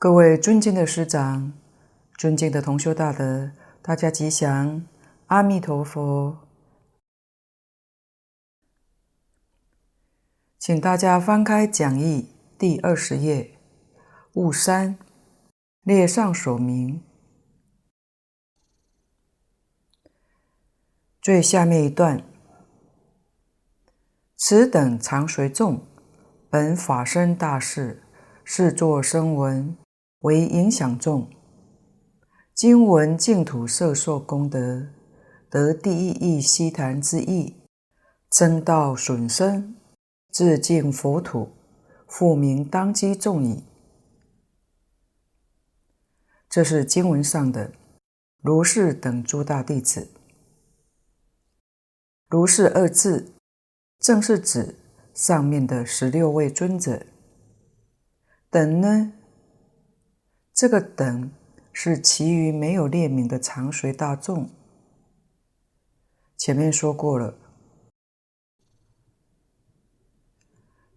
各位尊敬的师长，尊敬的同修大德，大家吉祥，阿弥陀佛。请大家翻开讲义第二十页，物三，列上所名，最下面一段，此等常随众，本法身大事，是作声闻。为影响众，经闻净土摄受功德，得第一义悉檀之意，僧道损身，自净佛土，复名当机众矣。这是经文上的如是等诸大弟子。如是二字，正是指上面的十六位尊者。等呢？这个等是其余没有列名的常随大众。前面说过了，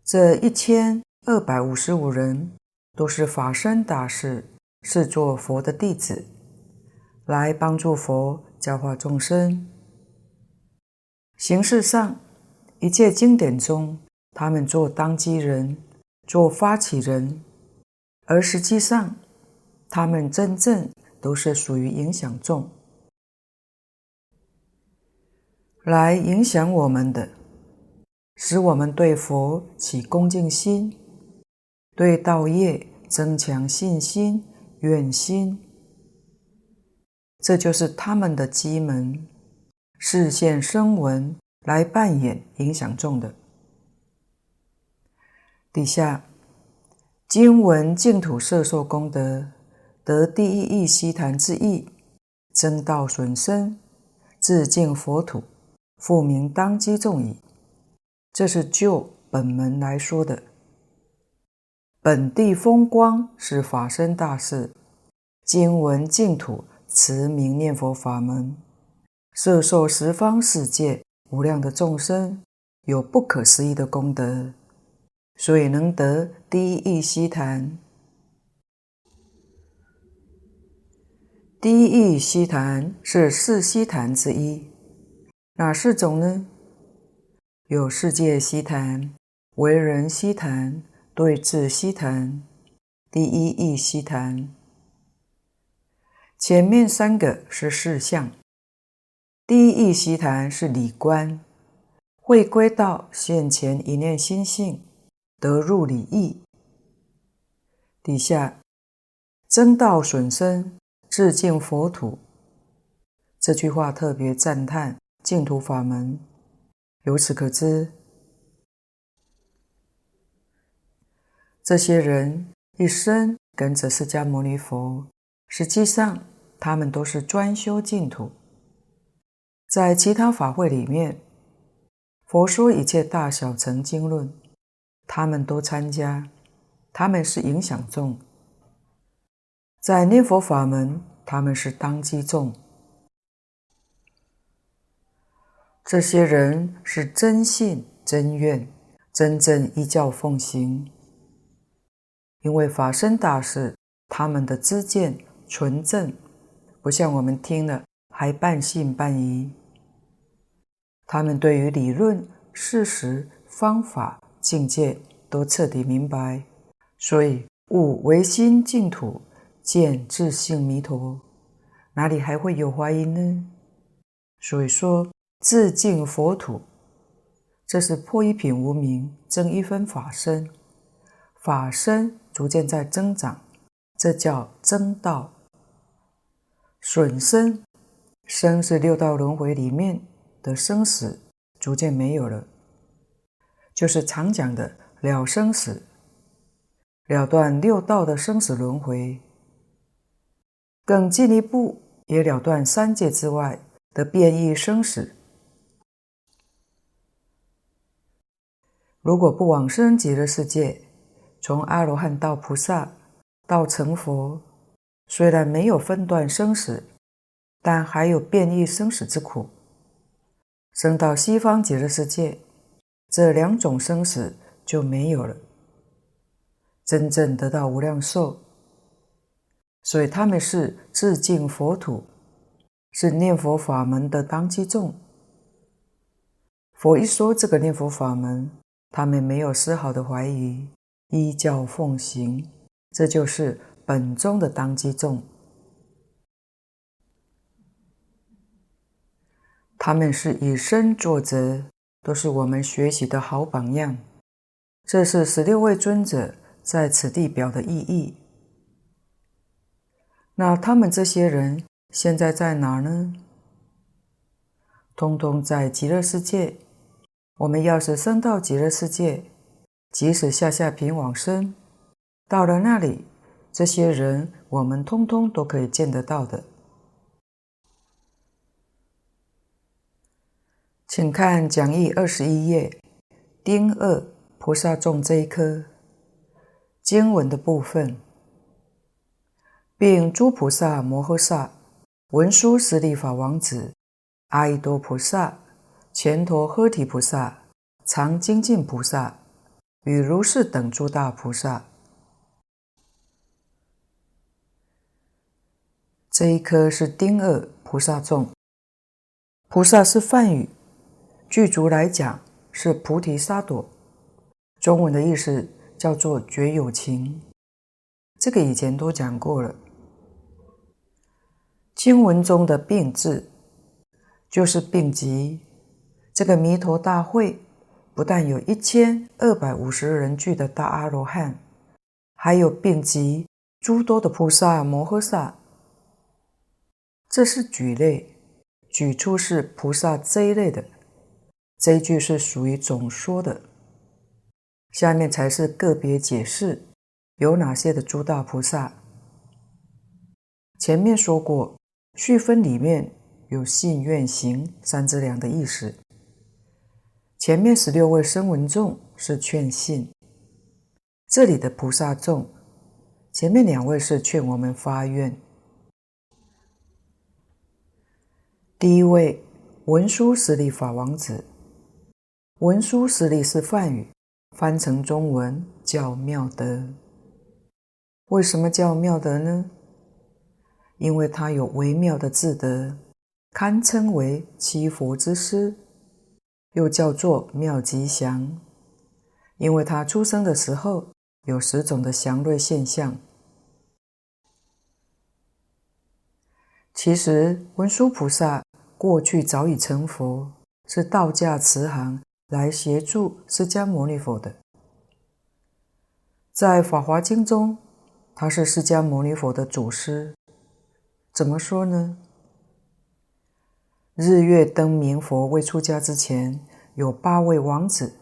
这一千二百五十五人都是法身大士，是做佛的弟子，来帮助佛教化众生。形式上，一切经典中，他们做当机人，做发起人，而实际上，他们真正都是属于影响众，来影响我们的，使我们对佛起恭敬心，对道业增强信心、愿心。这就是他们的机门，视现声闻来扮演影响众的。底下经闻净土摄受功德。得第一义悉檀之意，增道损身，自净佛土，复名当机众矣。这是就本门来说的。本地风光是法身大事，经闻净土持名念佛法门，摄受十方世界无量的众生，有不可思议的功德，所以能得第一义悉檀。第一义悉檀是四悉檀之一，哪四种呢？有世界悉檀、为人悉檀、对治悉檀、第一义悉檀。前面三个是事相，第一义悉檀是理观，会归到现前一念心性，得入理义。底下增道损身。自净佛土，这句话特别赞叹净土法门。由此可知，这些人一生跟着释迦牟尼佛，实际上他们都是专修净土。在其他法会里面，佛说一切大小乘经论，他们都参加，他们是影响众。在念佛法门，他们是当机众。这些人是真信真愿，真正依教奉行。因为法身大士，他们的知见纯正，不像我们听了还半信半疑。他们对于理论、事实、方法、境界都彻底明白，所以悟唯心净土。见自性弥陀，哪里还会有怀疑呢？所以说，自净佛土，这是破一品无明，增一分法身，法身逐渐在增长，这叫增道。损身，身是六道轮回里面的生死，逐渐没有了，就是常讲的了生死，了断六道的生死轮回。更进一步，也了断三界之外的变异生死。如果不往生极乐世界，从阿罗汉到菩萨到成佛，虽然没有分段生死，但还有变异生死之苦。生到西方极乐世界，这两种生死就没有了，真正得到无量寿。所以他们是致敬佛土，是念佛法门的当机众。佛一说这个念佛法门，他们没有丝毫的怀疑，依教奉行，这就是本宗的当机众。他们是以身作则，都是我们学习的好榜样。这是十六位尊者在此地表的意义。那他们这些人现在在哪儿呢？通通在极乐世界。我们要是升到极乐世界，即使下下品往生，到了那里，这些人我们通通都可以见得到的。请看讲义二十一页，丁二菩萨众这一科经文的部分，并诸菩萨摩诃萨、文殊师利法王子、阿逸多菩萨、干陀诃提菩萨、常精进菩萨与如是等诸大菩萨，这一科是丁二菩萨众，菩萨是梵语。具足来讲是菩提萨埵，中文的意思叫做觉有情。这个以前都讲过了。经文中的病字就是病疾。这个弥陀大会不但有一千二百五十人聚的大阿罗汉，还有病疾诸多的菩萨摩诃萨。这是举类，举出是菩萨这一类的。这一句是属于总说的，下面才是个别解释有哪些的诸大菩萨。前面说过，序分里面有信愿行三资粮的意思。前面十六位声闻众是劝信，这里的菩萨众，前面两位是劝我们发愿。第一位文殊师利法王子。文殊师利是梵语，翻成中文叫妙德。为什么叫妙德呢？因为他有微妙的智德，堪称为七佛之师，又叫做妙吉祥。因为他出生的时候有十种的祥瑞现象。其实文殊菩萨过去早已成佛，是道家慈航。来协助释迦牟尼佛的，在《法华经》中，他是释迦牟尼佛的祖师。怎么说呢？日月灯明佛未出家之前，有八位王子，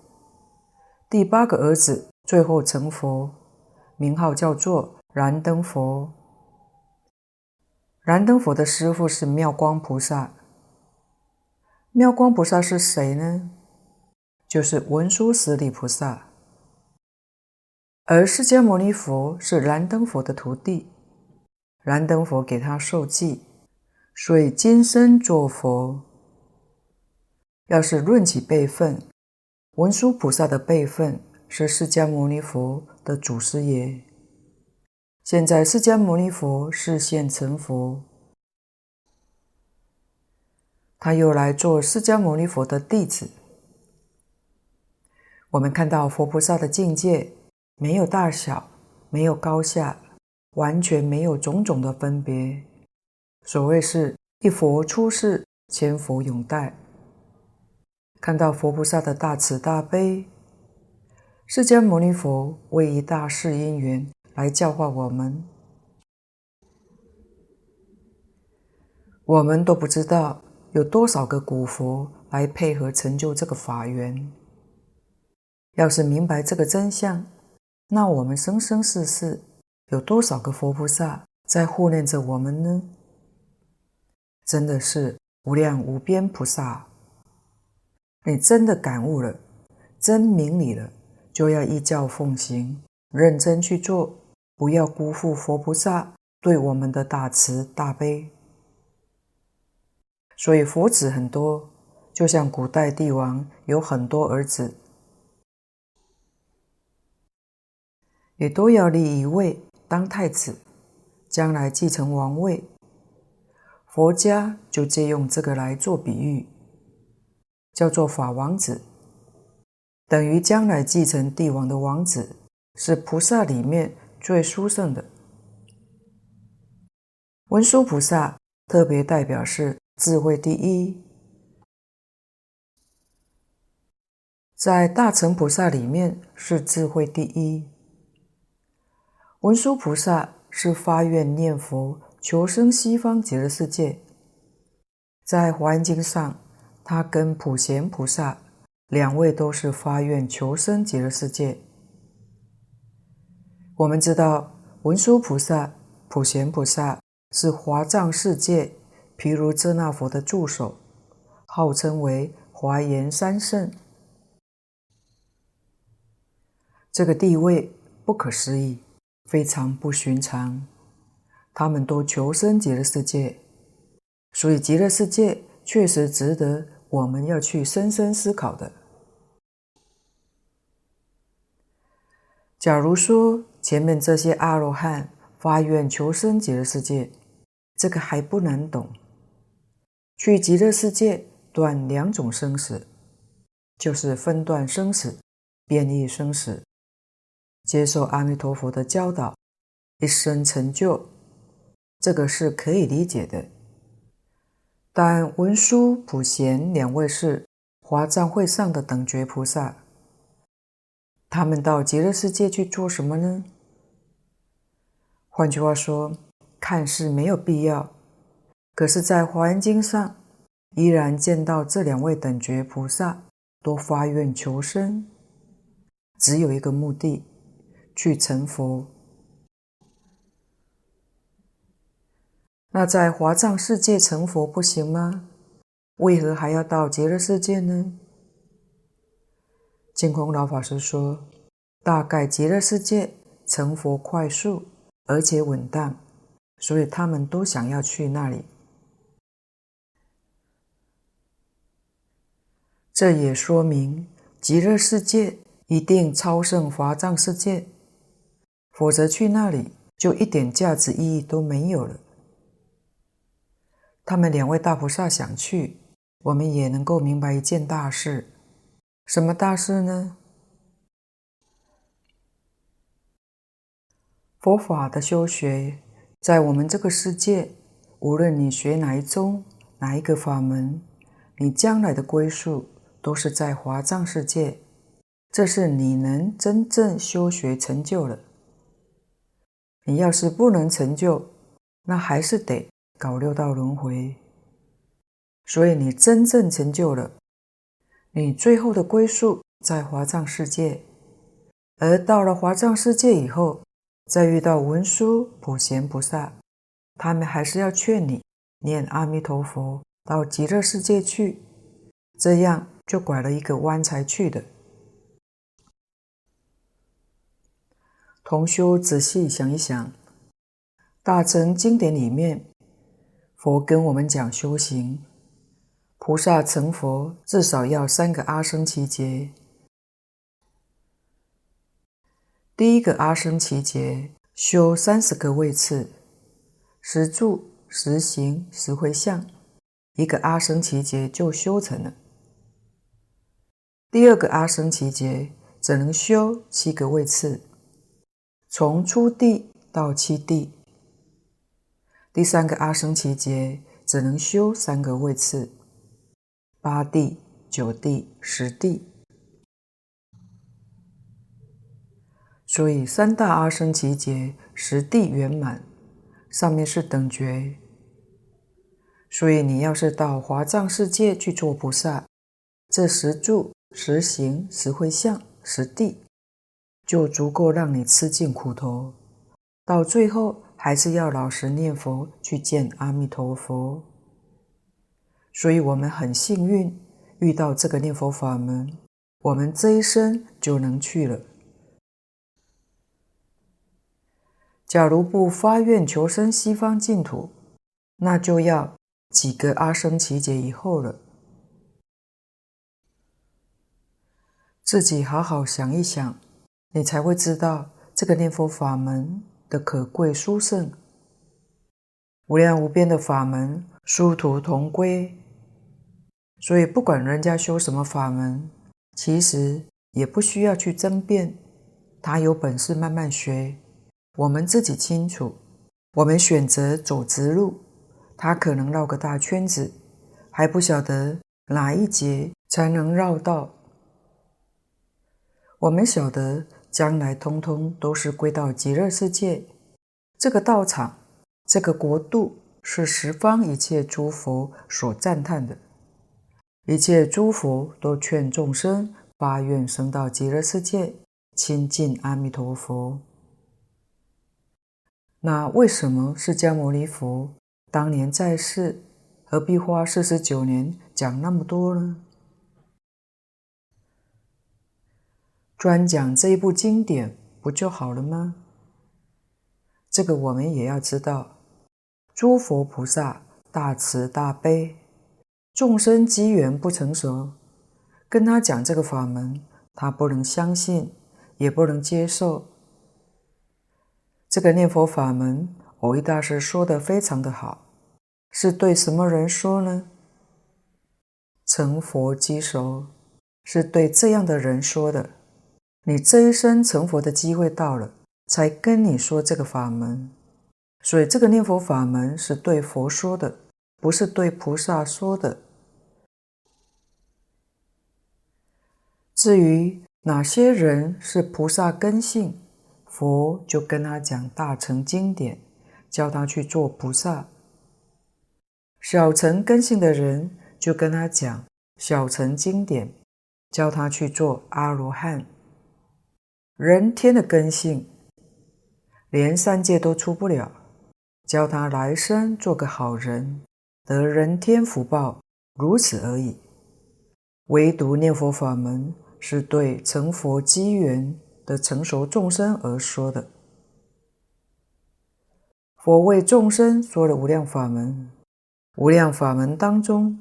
第八个儿子最后成佛，名号叫做燃灯佛。燃灯佛的师父是妙光菩萨。妙光菩萨是谁呢？就是文殊师利菩萨，而释迦牟尼佛是燃灯佛的徒弟，燃灯佛给他授记，所以今生做佛。要是论起辈分，文殊菩萨的辈分是释迦牟尼佛的祖师爷。现在释迦牟尼佛示现成佛，他又来做释迦牟尼佛的弟子。我们看到佛菩萨的境界，没有大小，没有高下，完全没有种种的分别。所谓是一佛出世，千佛永代。看到佛菩萨的大慈大悲，释迦牟尼佛为一大事因缘来教化我们，我们都不知道有多少个古佛来配合成就这个法缘。要是明白这个真相，那我们生生世世有多少个佛菩萨在护念着我们呢？真的是无量无边菩萨。你真的感悟了，真明理了，就要依教奉行，认真去做，不要辜负佛菩萨对我们的大慈大悲。所以佛子很多，就像古代帝王有很多儿子。也都要立一位当太子，将来继承王位，佛家就借用这个来做比喻，叫做法王子，等于将来继承帝王的王子，是菩萨里面最殊胜的。文殊菩萨特别代表是智慧第一，在大乘菩萨里面是智慧第一。文殊菩萨是发愿念佛求生西方极乐世界，在《华严经》上，他跟普贤菩萨两位都是发愿求生极乐世界。我们知道文殊菩萨、普贤菩萨是华藏世界毗卢遮那佛的助手，号称为华严三圣。这个地位不可思议，非常不寻常。他们都求生极乐世界，所以极乐世界确实值得我们要去深深思考的。假如说前面这些阿罗汉发愿求生极乐世界，这个还不难懂。去极乐世界断两种生死，就是分段生死、变异生死，接受阿弥陀佛的教导，一生成就，这个是可以理解的。但文殊、普贤两位是华藏会上的等觉菩萨。他们到极乐世界去做什么呢？换句话说，看似没有必要，可是，在《华严经》上依然见到这两位等觉菩萨都发愿求生，只有一个目的，去成佛。那在华藏世界成佛不行吗？为何还要到极乐世界呢？净空老法师说：“大概极乐世界成佛快速而且稳当，所以他们都想要去那里。这也说明极乐世界一定超胜华藏世界，否则去那里就一点价值意义都没有了。他们两位大菩萨想去，我们也能够明白一件大事。”什么大事呢？佛法的修学，在我们这个世界，无论你学哪一宗、哪一个法门，你将来的归宿都是在华藏世界。这是你能真正修学成就了。你要是不能成就，那还是得搞六道轮回。所以你真正成就了。你最后的归宿在华藏世界，而到了华藏世界以后，再遇到文殊、普贤菩萨，他们还是要劝你念阿弥陀佛到极乐世界去，这样就拐了一个弯才去的。同修仔细想一想，大乘经典里面，佛跟我们讲修行。菩萨成佛至少要三个阿僧只劫。第一个阿僧只劫修三十个位次，十住、十行、十回向，一个阿僧只劫就修成了。第二个阿僧只劫只能修七个位次，从初地到七地。第三个阿僧只劫只能修三个位次。八地、九地、十地，所以三大阿僧只劫，十地圆满，上面是等觉。所以你要是到华藏世界去做菩萨，这十住、十行、十会相、十地，就足够让你吃尽苦头。到最后，还是要老实念佛，去见阿弥陀佛。所以我们很幸运遇到这个念佛法门，我们这一生就能去了。假如不发愿求生西方净土，那就要几个阿僧只劫以后了。自己好好想一想，你才会知道这个念佛法门的可贵殊胜。无量无边的法门，殊途同归。所以，不管人家修什么法门，其实也不需要去争辩。他有本事慢慢学，我们自己清楚。我们选择走直路，他可能绕个大圈子，还不晓得哪一节才能绕到。我们晓得，将来通通都是归到极乐世界。这个道场，这个国度，是十方一切诸佛所赞叹的。一切诸佛都劝众生发愿生到极乐世界，亲近阿弥陀佛。那为什么释迦牟尼佛当年在世，何必花四十九年讲那么多呢？专讲这一部经典不就好了吗？这个我们也要知道，诸佛菩萨大慈大悲。众生机缘不成熟，跟他讲这个法门，他不能相信，也不能接受。这个念佛法门，蕅益大师说的非常的好，是对什么人说呢？成佛机熟，是对这样的人说的。你这一生成佛的机会到了，才跟你说这个法门。所以这个念佛法门是对佛说的，不是对菩萨说的。至于哪些人是菩萨根性，佛就跟他讲大乘经典，教他去做菩萨；小乘根性的人就跟他讲小乘经典，教他去做阿罗汉。人天的根性，连三界都出不了，教他来生做个好人，得人天福报，如此而已。唯独念佛法门。是对成佛机缘的成熟众生而说的。佛为众生说了无量法门，无量法门当中，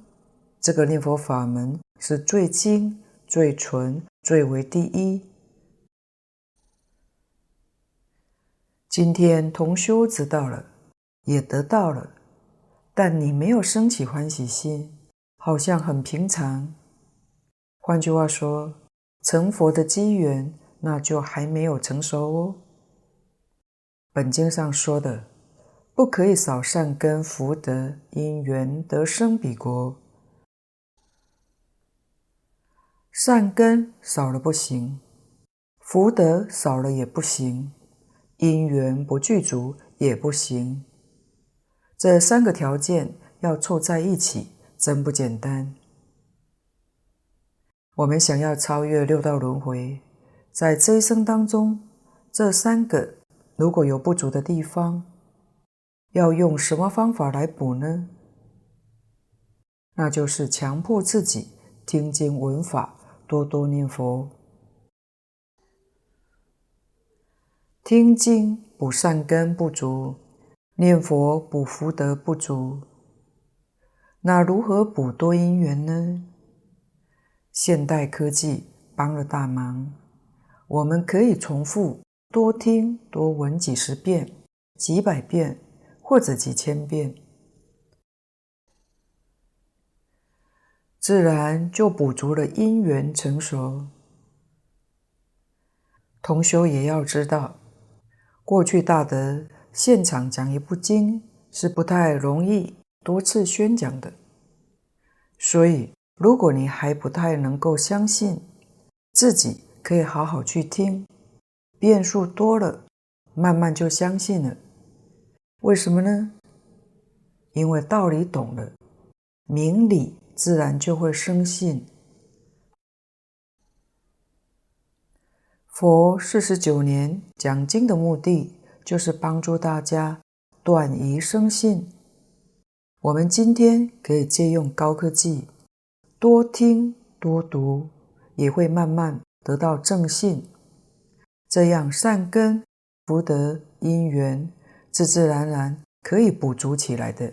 这个念佛法门是最精、最纯、最为第一。今天同修知道了，也得到了，但你没有升起欢喜心，好像很平常。换句话说，成佛的机缘，那就还没有成熟哦。本经上说的，不可以少善根福德因缘得生彼国。善根少了不行，福德少了也不行，因缘不具足也不行。这三个条件要凑在一起，真不简单。我们想要超越六道轮回，在这一生当中，这三个如果有不足的地方，要用什么方法来补呢？那就是强迫自己听经闻法，多多念佛。听经补善根不足，念佛补福德不足。那如何补多因缘呢？现代科技帮了大忙，我们可以重复多听多闻几十遍、几百遍或者几千遍，自然就补足了因缘成熟。同修也要知道，过去大德现场讲一部经是不太容易多次宣讲的，所以。如果你还不太能够相信自己可以好好去听，遍数多了，慢慢就相信了。为什么呢？因为道理懂了，明理自然就会生信。佛四十九年讲经的目的，就是帮助大家断疑生信。我们今天可以借用高科技。多听多读，也会慢慢得到正信，这样善根福德因缘，自自然然可以补足起来的。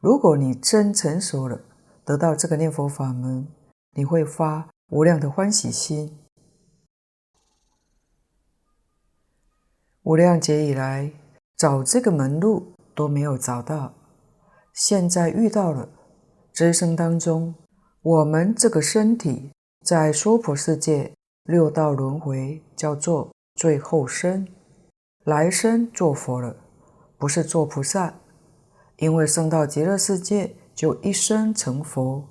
如果你真成熟了，得到这个念佛法门，你会发无量的欢喜心。无量劫以来，找这个门路都没有找到，现在遇到了。这一生当中，我们这个身体在娑婆世界六道轮回，叫做最后生，来生做佛了，不是做菩萨，因为升到极乐世界就一生成佛。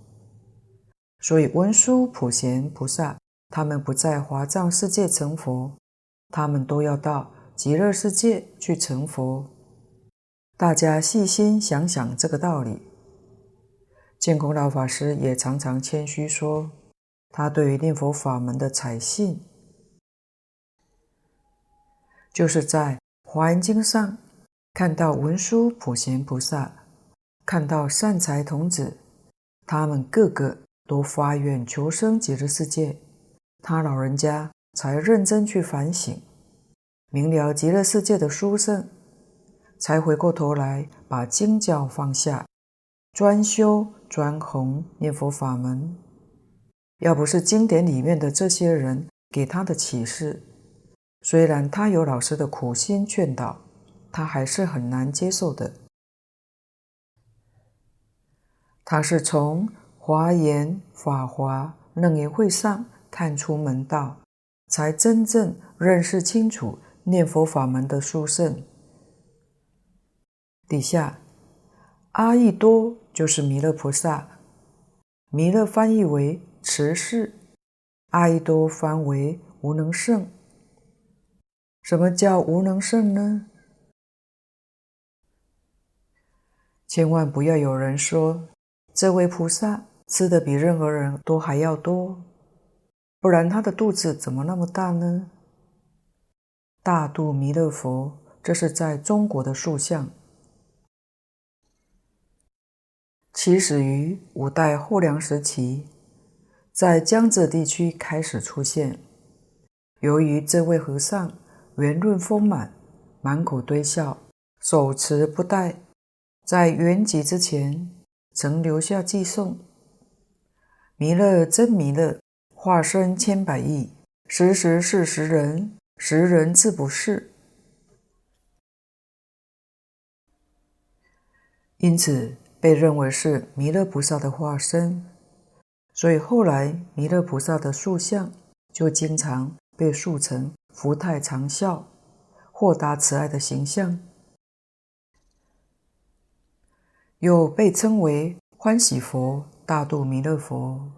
所以文殊、普贤菩萨，他们不在华藏世界成佛，他们都要到极乐世界去成佛。大家细心想想这个道理。净空老法师也常常谦虚说，他对于念佛法门的采信，就是在《华严经》上看到文殊、普贤菩萨，看到善财童子，他们个个都发愿求生极乐世界，他老人家才认真去反省，明了极乐世界的殊胜，才回过头来把经教放下，专修。专弘念佛法门，要不是经典里面的这些人给他的启示，虽然他有老师的苦心劝导，他还是很难接受的。他是从华严、法华、楞严会上看出门道，才真正认识清楚念佛法门的殊胜。底下。阿逸多就是弥勒菩萨，弥勒翻译为慈氏，阿逸多翻为无能胜。什么叫无能胜呢？千万不要有人说这位菩萨吃的比任何人都还要多，不然他的肚子怎么那么大呢？大肚弥勒佛，这是在中国的塑像。起始于五代后梁时期，在江浙地区开始出现。由于这位和尚圆润丰满，满口堆笑，手持布袋，在圆寂之前曾留下偈颂：“弥勒真弥勒，化身千百亿，时时是时人，识人自不是。”因此。被认为是弥勒菩萨的化身，所以后来弥勒菩萨的塑像就经常被塑成福泰长笑、豁达慈爱的形象，又被称为欢喜佛、大肚弥勒佛。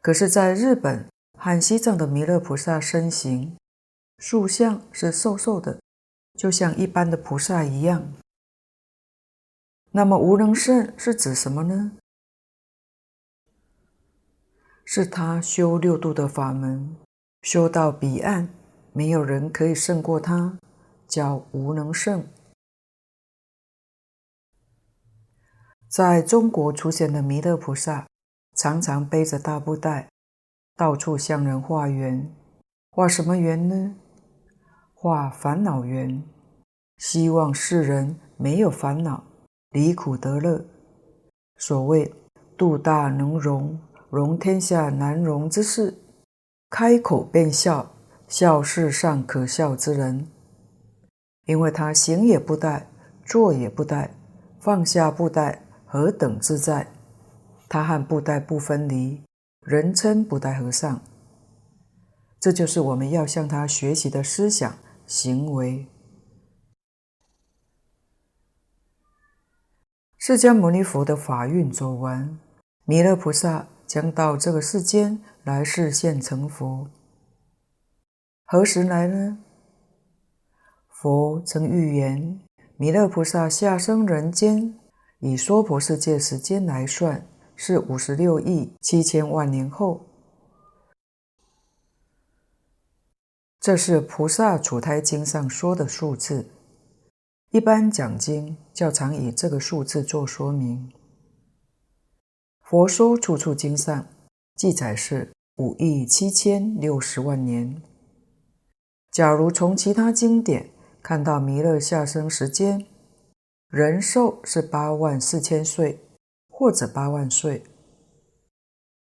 可是，在日本和西藏的弥勒菩萨身形塑像是瘦瘦的，就像一般的菩萨一样。那么无能胜是指什么呢？是他修六度的法门，修到彼岸，没有人可以胜过他，叫无能胜。在中国出现的弥勒菩萨，常常背着大布袋，到处向人化缘。化什么缘呢？化烦恼缘，希望世人没有烦恼。离苦得乐，所谓肚大能容，容天下难容之事，开口便笑，笑世上可笑之人。因为他行也不怠，坐也不怠，放下布袋，何等自在！他和布袋不分离，人称布袋和尚。这就是我们要向他学习的思想行为。释迦牟尼佛的法运走完，弥勒菩萨将到这个世间来示现成佛。何时来呢？佛曾预言，弥勒菩萨下生人间，以娑婆世界时间来算，是五十六亿七千万年后。这是《菩萨处胎经》上说的数字。一般讲经较常以这个数字做说明。佛说处处经上记载是五亿七千六十万年。假如从其他经典看到弥勒下生时间，人寿是八万四千岁或者八万岁，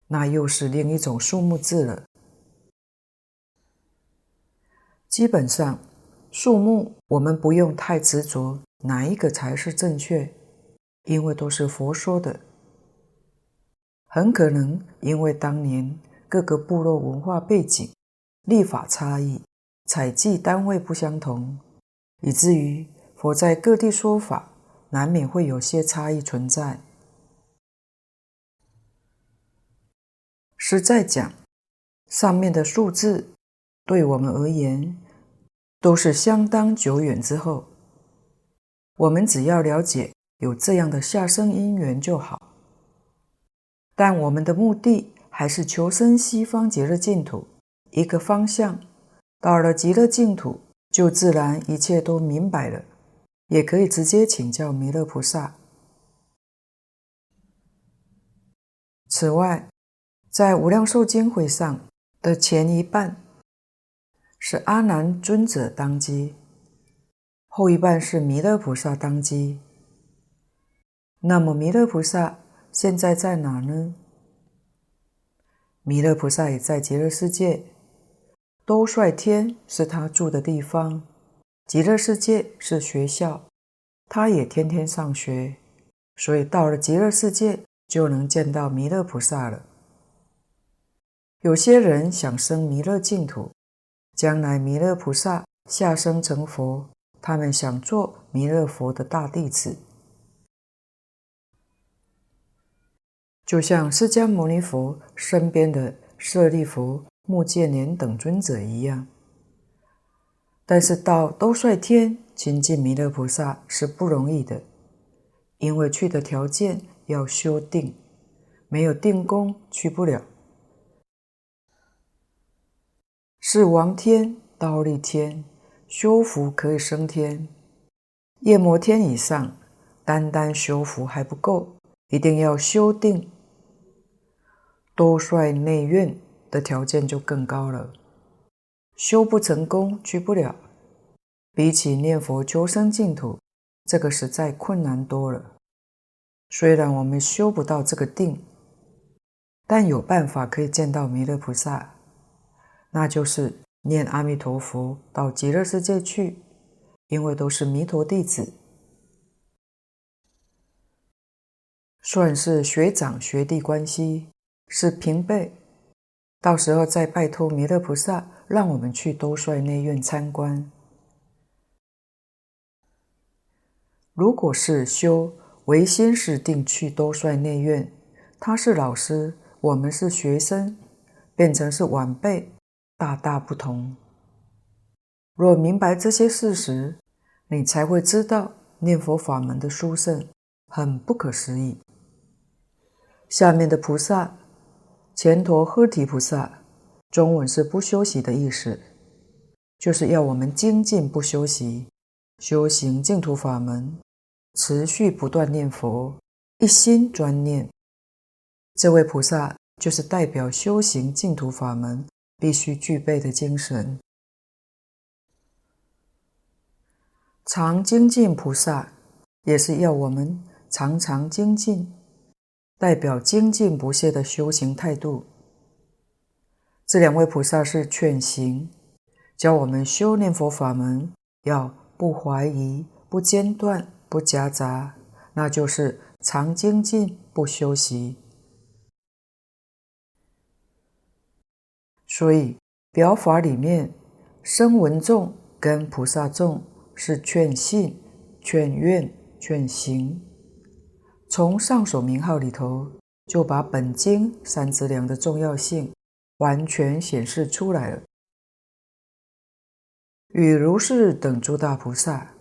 那又是另一种数目字了。基本上。数目我们不用太执着，哪一个才是正确，因为都是佛说的。很可能因为当年各个部落文化背景、历法差异、采计单位不相同，以至于佛在各地说法，难免会有些差异存在。实在讲，上面的数字对我们而言都是相当久远之后，我们只要了解有这样的下生因缘就好。但我们的目的还是求生西方极乐净土，一个方向。到了极乐净土，就自然一切都明白了，也可以直接请教弥勒菩萨。此外，在无量寿经会上的前一半是阿难尊者当机，后一半是弥勒菩萨当机。那么弥勒菩萨。现在在哪呢？弥勒菩萨也在极乐世界，兜率天是他住的地方，极乐世界是学校，他也天天上学，所以到了极乐世界就能见到弥勒菩萨了。有些人想生弥勒净土，将来弥勒菩萨下生成佛，他们想做弥勒佛的大弟子。就像释迦牟尼佛身边的舍利弗、目犍连等尊者一样，但是到兜率天亲近弥勒菩萨是不容易的，因为去的条件要修定，没有定功去不了。是王天、忉利天修福可以升天，夜摩天以上，单单修福还不够，一定要修定。多率内院的条件就更高了，修不成功，去不了。比起念佛求生净土，这个实在困难多了。虽然我们修不到这个定，但有办法可以见到弥勒菩萨，那就是念阿弥陀佛到极乐世界去，因为都是弥陀弟子，算是学长学弟关系。是平辈，到时候再拜托弥勒菩萨，让我们去兜率内院参观。如果是修唯心是定去兜率内院，他是老师，我们是学生，变成是晚辈，大大不同。若明白这些事实，你才会知道念佛法门的殊胜，很不可思议。下面的菩萨。前陀诃提菩萨，中文是不休息的意思，就是要我们精进不休息，修行净土法门，持续不断念佛，一心专念。这位菩萨就是代表修行净土法门必须具备的精神。常精进菩萨，也是要我们常常精进。代表精进不懈的修行态度。这两位菩萨是劝行，教我们修念佛法门要不怀疑、不间断、不夹杂，那就是常精进不休息。所以表法里面，声闻众跟菩萨众是劝信、劝愿、劝行。从上首名号里头，就把本经三资粮的重要性完全显示出来了。与如是等诸大菩萨，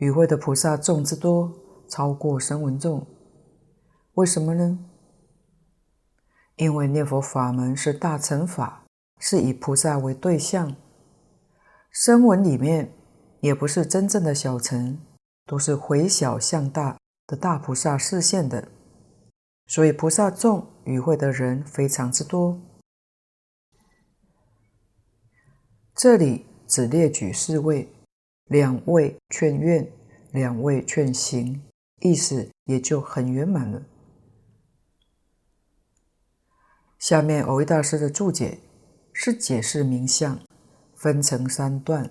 与会的菩萨众之多，超过声闻众。为什么呢？因为念佛法门是大乘法，是以菩萨为对象。声闻里面也不是真正的小乘，都是回小向大。的大菩萨示现的，所以菩萨众与会的人非常之多。这里只列举四位，两位劝愿，两位劝行，意思也就很圆满了。下面蕅益大师的注解是解释名相，分成三段。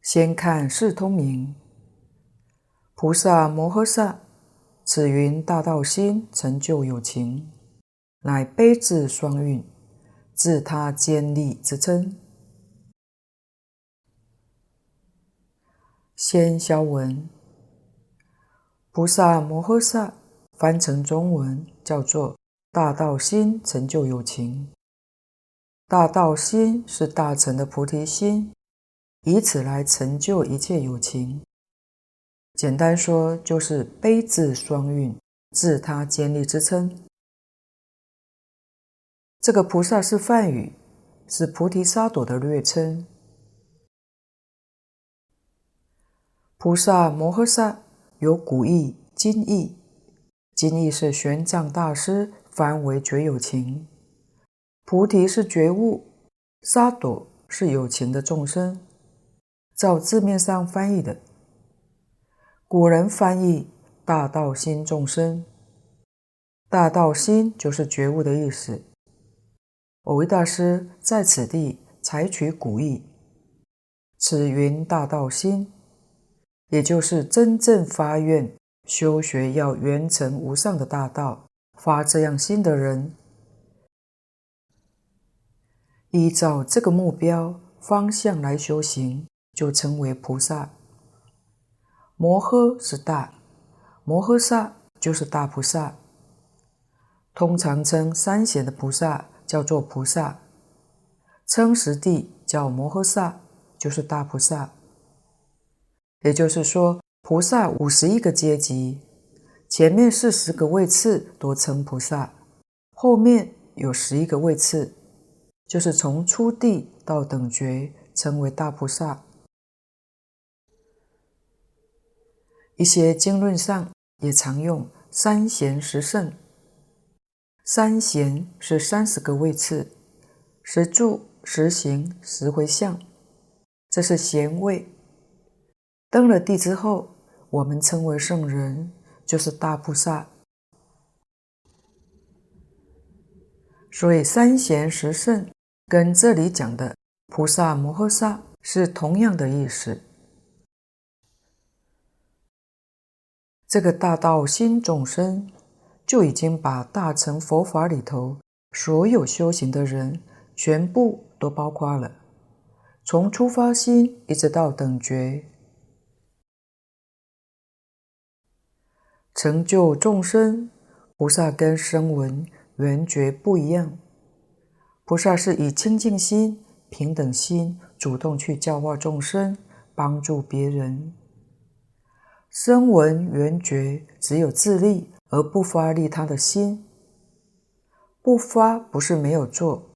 先看四通名，菩萨摩诃萨，此云大道心成就有情，乃悲智双运，自他坚立之称。先消文，菩萨摩诃萨翻成中文叫做大道心成就有情。大道心是大乘的菩提心。以此来成就一切有情，简单说就是悲智双运，自他坚立之称。这个菩萨是梵语，是菩提萨埵的略称。菩萨摩诃萨有古意、今意，今意是玄奘大师翻为觉有情，菩提是觉悟，沙朵是有情的众生。照字面上翻译的，古人翻译“大道心众生”，“大道心”就是觉悟的意思。我为大师在此地采取古意，“此云大道心”，也就是真正发愿修学要圆成无上的大道，发这样心的人，依照这个目标方向来修行。就称为菩萨。摩诃是大，摩诃萨就是大菩萨。通常称三贤的菩萨叫做菩萨，称十地叫摩诃萨，就是大菩萨。也就是说，菩萨五十一个阶级，前面是十个位次多称菩萨，后面有十一个位次，就是从初地到等觉称为大菩萨。一些经论上也常用三贤十圣，三贤是三十个位次，十住、十行、十回向，这是贤位。登了地之后，我们称为圣人，就是大菩萨。所以三贤十圣跟这里讲的菩萨摩诃萨是同样的意思。这个大道心众生就已经把大乘佛法里头所有修行的人全部都包括了，从初发心一直到等觉，成就众生。菩萨跟声闻缘觉不一样，菩萨是以清净心、平等心主动去教化众生，帮助别人。声闻缘觉只有自利而不发利他的心，不发不是没有做。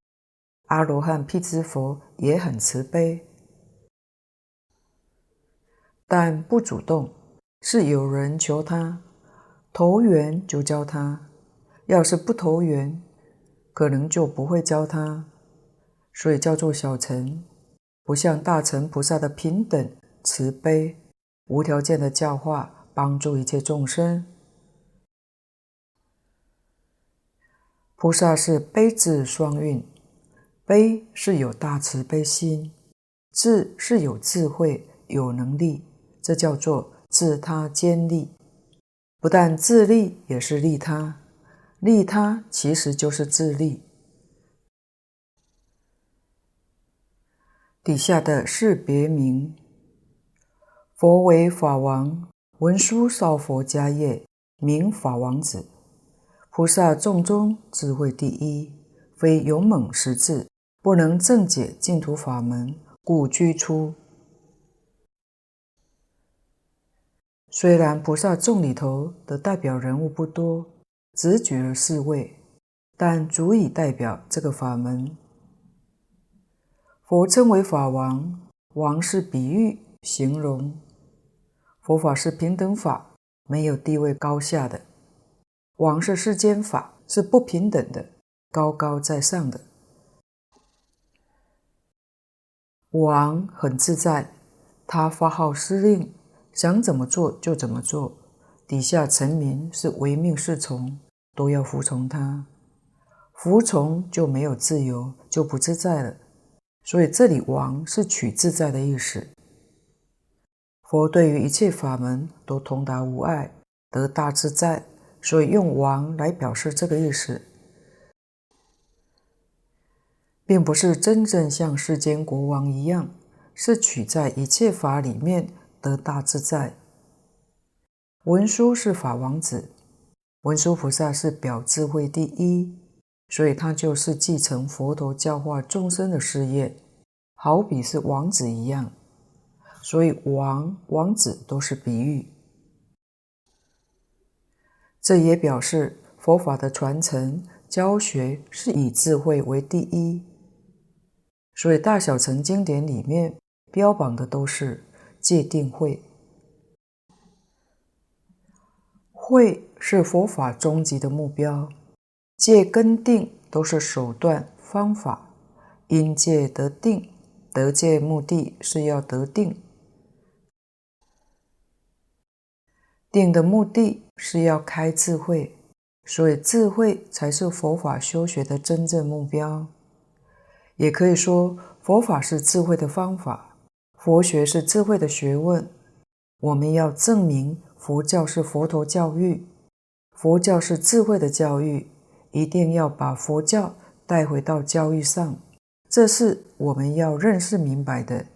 阿罗汉辟支佛也很慈悲，但不主动，是有人求他投缘就教他，要是不投缘，可能就不会教他，所以叫做小乘，不像大乘菩萨的平等慈悲。无条件的教化，帮助一切众生。菩萨是悲智双运，悲是有大慈悲心，智是有智慧、有能力，这叫做自他坚立。不但自利，也是利他。利他其实就是自利。底下的是别名。佛为法王，文殊少佛迦叶，名法王子。菩萨众中智慧第一，非勇猛识字，不能正解净土法门，故居出。虽然菩萨众里头的代表人物不多，只举了四位，但足以代表这个法门。佛称为法王，王是比喻、形容。佛法是平等法，没有地位高下的。王是世间法，是不平等的，高高在上的。王很自在，他发号施令，想怎么做就怎么做，底下臣民是唯命是从，都要服从他。服从就没有自由，就不自在了。所以这里“王”是取自在的意思。佛对于一切法门都通达无碍，得大自在，所以用王来表示这个意思，并不是真正像世间国王一样，是取在一切法里面得大自在。文殊是法王子，文殊菩萨是表智慧第一，所以他就是继承佛陀教化众生的事业，好比是王子一样。所以王、王子都是比喻，这也表示佛法的传承教学是以智慧为第一。所以大小乘经典里面标榜的都是戒定慧，慧是佛法终极的目标，戒跟定都是手段方法，因戒得定，得戒目的是要得定。定的目的是要开智慧，所以智慧才是佛法修学的真正目标。也可以说，佛法是智慧的方法，佛学是智慧的学问。我们要证明佛教是佛陀教育，佛教是智慧的教育，一定要把佛教带回到教育上，这是我们要认识明白的。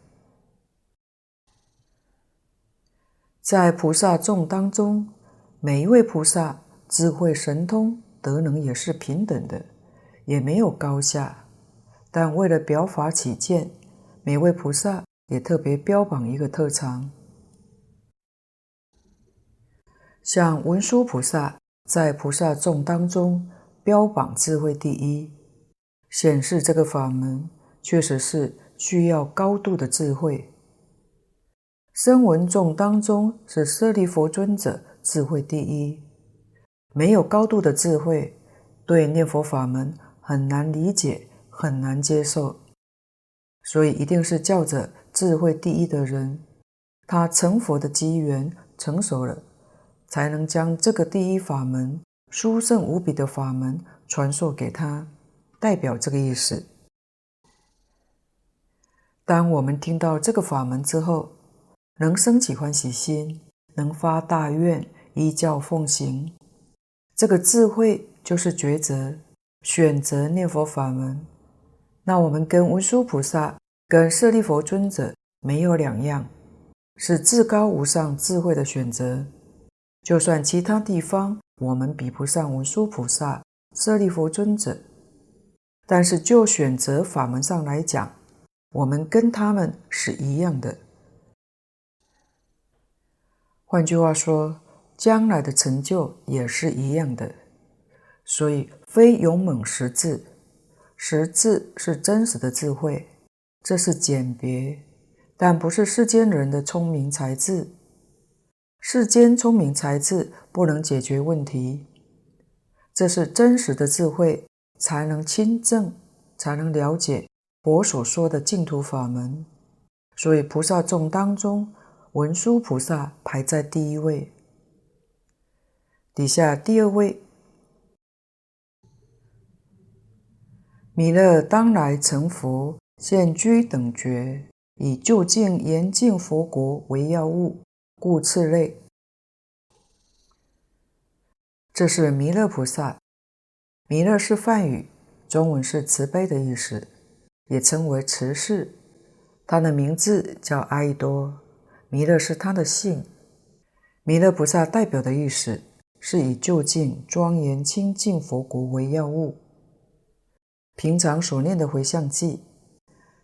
在菩萨众当中，每一位菩萨智慧神通德能也是平等的，也没有高下。但为了表法起见，每位菩萨也特别标榜一个特长。像文殊菩萨在菩萨众当中标榜智慧第一，显示这个法门确实是需要高度的智慧。声闻众当中，是舍利弗尊者智慧第一。没有高度的智慧，对念佛法门很难理解，很难接受。所以，一定是教着智慧第一的人，他成佛的机缘成熟了，才能将这个第一法门、殊胜无比的法门传授给他，代表这个意思。当我们听到这个法门之后，能生起欢喜心，能发大愿，依教奉行，这个智慧就是抉择，选择念佛法门。那我们跟文殊菩萨、跟舍利弗尊者没有两样，是至高无上智慧的选择。就算其他地方我们比不上文殊菩萨、舍利弗尊者，但是就选择法门上来讲，我们跟他们是一样的。换句话说，将来的成就也是一样的。所以，非勇猛识智，识智是真实的智慧，这是简别，但不是世间人的聪明才智。世间聪明才智不能解决问题，这是真实的智慧，才能亲证，才能了解佛所说的净土法门。所以，菩萨众当中，文殊菩萨排在第一位，底下第二位，弥勒当来成佛，现居等觉，以究竟严净佛国为要务，故次类。这是弥勒菩萨，弥勒是梵语，中文是慈悲的意思，也称为慈氏，他的名字叫阿逸多。弥勒是他的姓，弥勒菩萨代表的意思是以究竟庄严清净佛国为要务。平常所念的回向偈，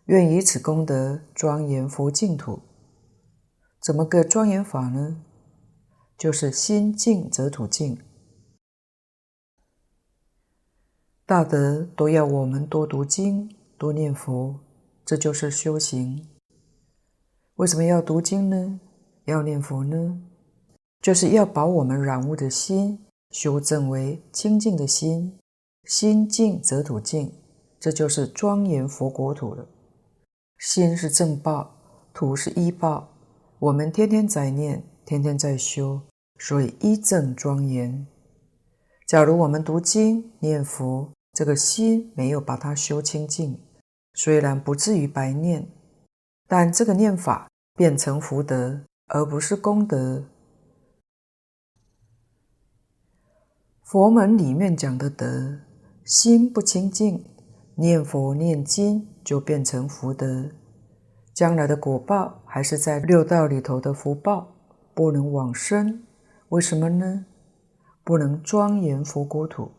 愿以此功德庄严佛净土。怎么个庄严法呢？就是心净则土净。大德都要我们多读经、多念佛，这就是修行。为什么要读经呢？要念佛呢？就是要把我们染污的心修正为清净的心，心净则土净，这就是庄严佛国土了。心是正报，土是依报。我们天天在念，天天在修，所以依正庄严。假如我们读经念佛，这个心没有把它修清净，虽然不至于白念。但这个念法变成福德，而不是功德。佛门里面讲的德，心不清净，念佛念经就变成福德，将来的果报还是在六道里头的福报，不能往生。为什么呢？不能庄严佛国土。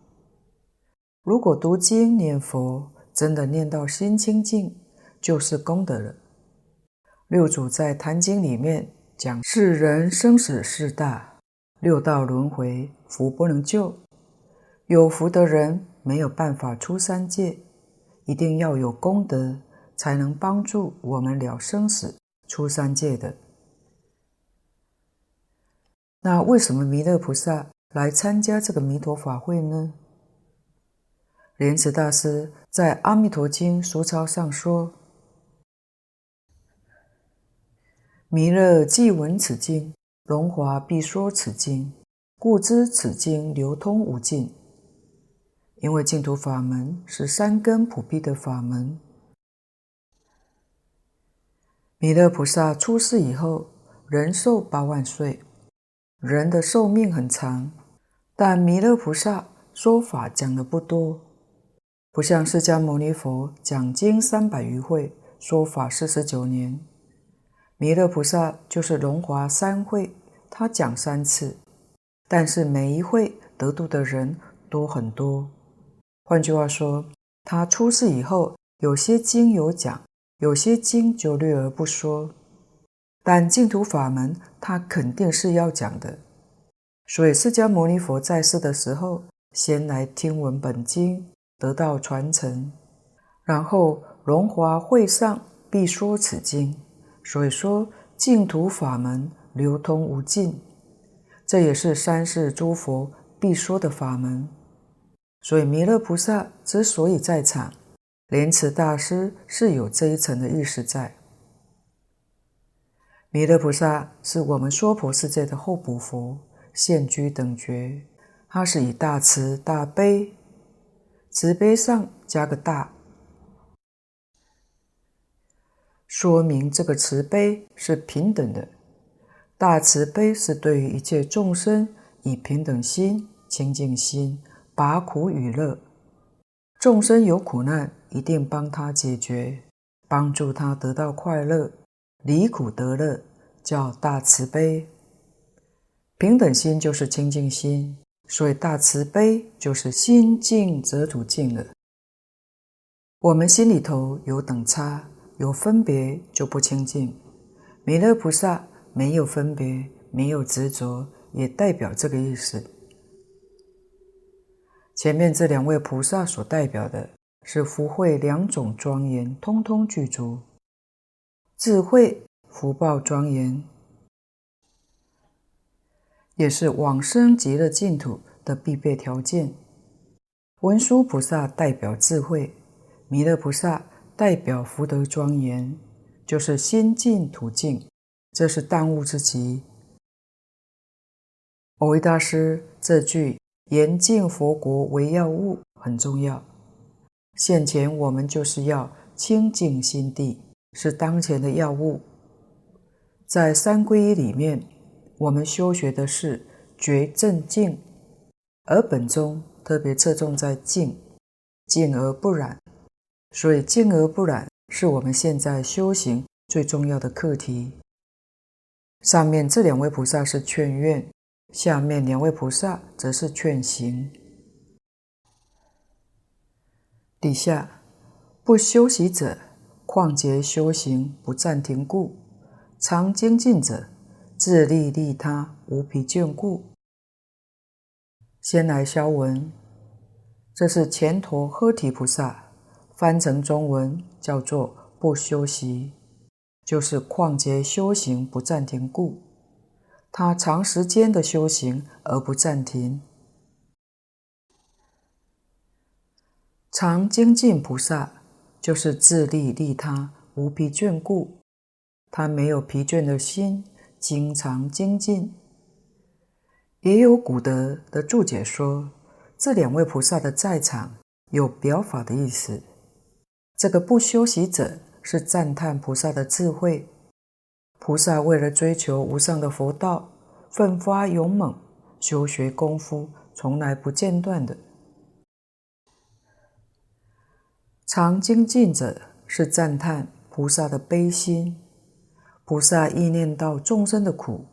如果读经念佛，真的念到心清净，就是功德了。六祖在《坛经》里面讲：世人生死事大，六道轮回，福不能救。有福的人没有办法出三界，一定要有功德，才能帮助我们了生死、出三界的。那为什么弥勒菩萨来参加这个弥陀法会呢？莲池大师在《阿弥陀经》疏钞上说：“弥勒既闻此经，龙华必说此经，故知此经流通无尽。因为净土法门是三根普被的法门。弥勒菩萨出世以后，人寿八万岁，人的寿命很长，但弥勒菩萨说法讲的不多。”不像释迦牟尼佛讲经三百余会，说法四十九年。弥勒菩萨就是龙华三会，他讲三次，但是每一会得度的人多很多。换句话说，他出世以后，有些经有讲，有些经就略而不说。但净土法门，他肯定是要讲的。所以释迦牟尼佛在世的时候，先来听闻本经。得到传承，然后龙华会上必说此经，所以说净土法门流通无尽，这也是三世诸佛必说的法门。所以弥勒菩萨之所以在场，莲池大师是有这一层的意思在。弥勒菩萨是我们娑婆世界的候补佛，现居等觉，他是以大慈大悲。慈悲上加个大，说明这个慈悲是平等的。大慈悲是对于一切众生以平等心、清净心，拔苦与乐。众生有苦难，一定帮他解决，帮助他得到快乐，离苦得乐，叫大慈悲。平等心就是清净心。所以大慈悲就是心净则土净了。我们心里头有等差，有分别就不清净。弥勒菩萨没有分别，没有执着，也代表这个意思。前面这两位菩萨所代表的是福慧两种庄严，通通具足。智慧福报庄严。也是往生极乐净土的必备条件。文殊菩萨代表智慧，弥勒菩萨代表福德庄严，就是心净土净，这是当务之急。蕅益大师这句“严净佛国为要务”很重要。现前我们就是要清净心地，是当前的要务。在三皈依里面。我们修学的是觉正净，而本宗特别侧重在净，净而不染。所以净而不染是我们现在修行最重要的课题。上面这两位菩萨是劝愿，下面两位菩萨则是劝行。底下不修习者，况竭修行不暂停故，常精进者。自利利他，无疲倦故。先来消文，这是前陀诃提菩萨翻成中文叫做“不修习”，就是况竭修行不暂停故。他长时间的修行而不暂停。常精进菩萨就是自利利他，无疲倦故。他没有疲倦的心。经常精进，也有古德的注解说，这两位菩萨的在场有表法的意思。这个不修习者是赞叹菩萨的智慧，菩萨为了追求无上的佛道，奋发勇猛，修学功夫从来不间断的。常精进者是赞叹菩萨的悲心。菩萨意念到众生的苦，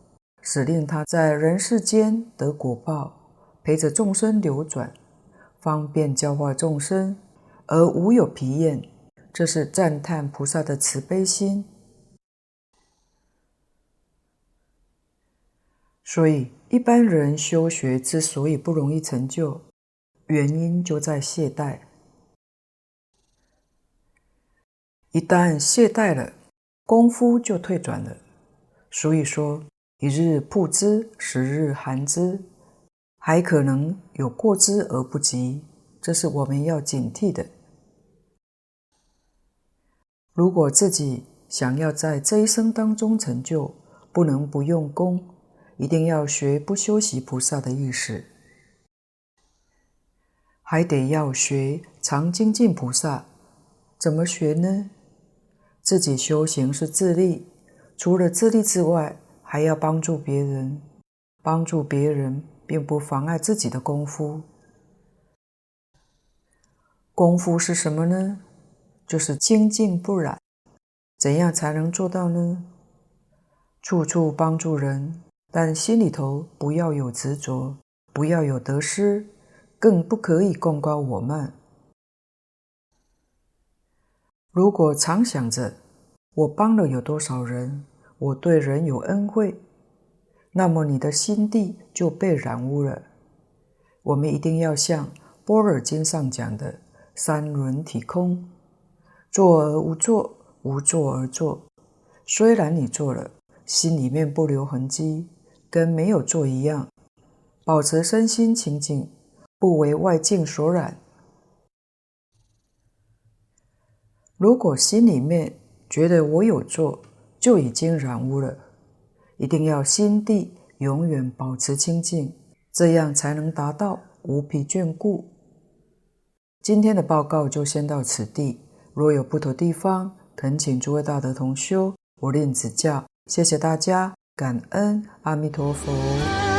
使令他在人世间得果报，陪着众生流转，方便教化众生，而无有疲厌。这是赞叹菩萨的慈悲心。所以，一般人修学之所以不容易成就，原因就在懈怠。一旦懈怠了，功夫就退转了。所以说，一日曝之，十日寒之，还可能有过之而不及，这是我们要警惕的。如果自己想要在这一生当中成就，不能不用功，一定要学不修习菩萨的意思，还得要学常精进菩萨。怎么学呢？自己修行是自立，除了自立之外，还要帮助别人。帮助别人并不妨碍自己的功夫。功夫是什么呢？就是精进不染。怎样才能做到呢？处处帮助人，但心里头不要有执着，不要有得失，更不可以贡高我慢。如果常想着我帮了有多少人，我对人有恩惠，那么你的心地就被染污了。我们一定要像《波尔经》上讲的“三轮体空”，做而无做，无做而做。虽然你做了，心里面不留痕迹，跟没有做一样，保持身心清净，不为外境所染。如果心里面觉得我有做，就已经染污了，一定要心地永远保持清净，这样才能达到无疲倦故。今天的报告就先到此地，若有不妥地方，恳请诸位大德同修，我另指教。谢谢大家，感恩阿弥陀佛。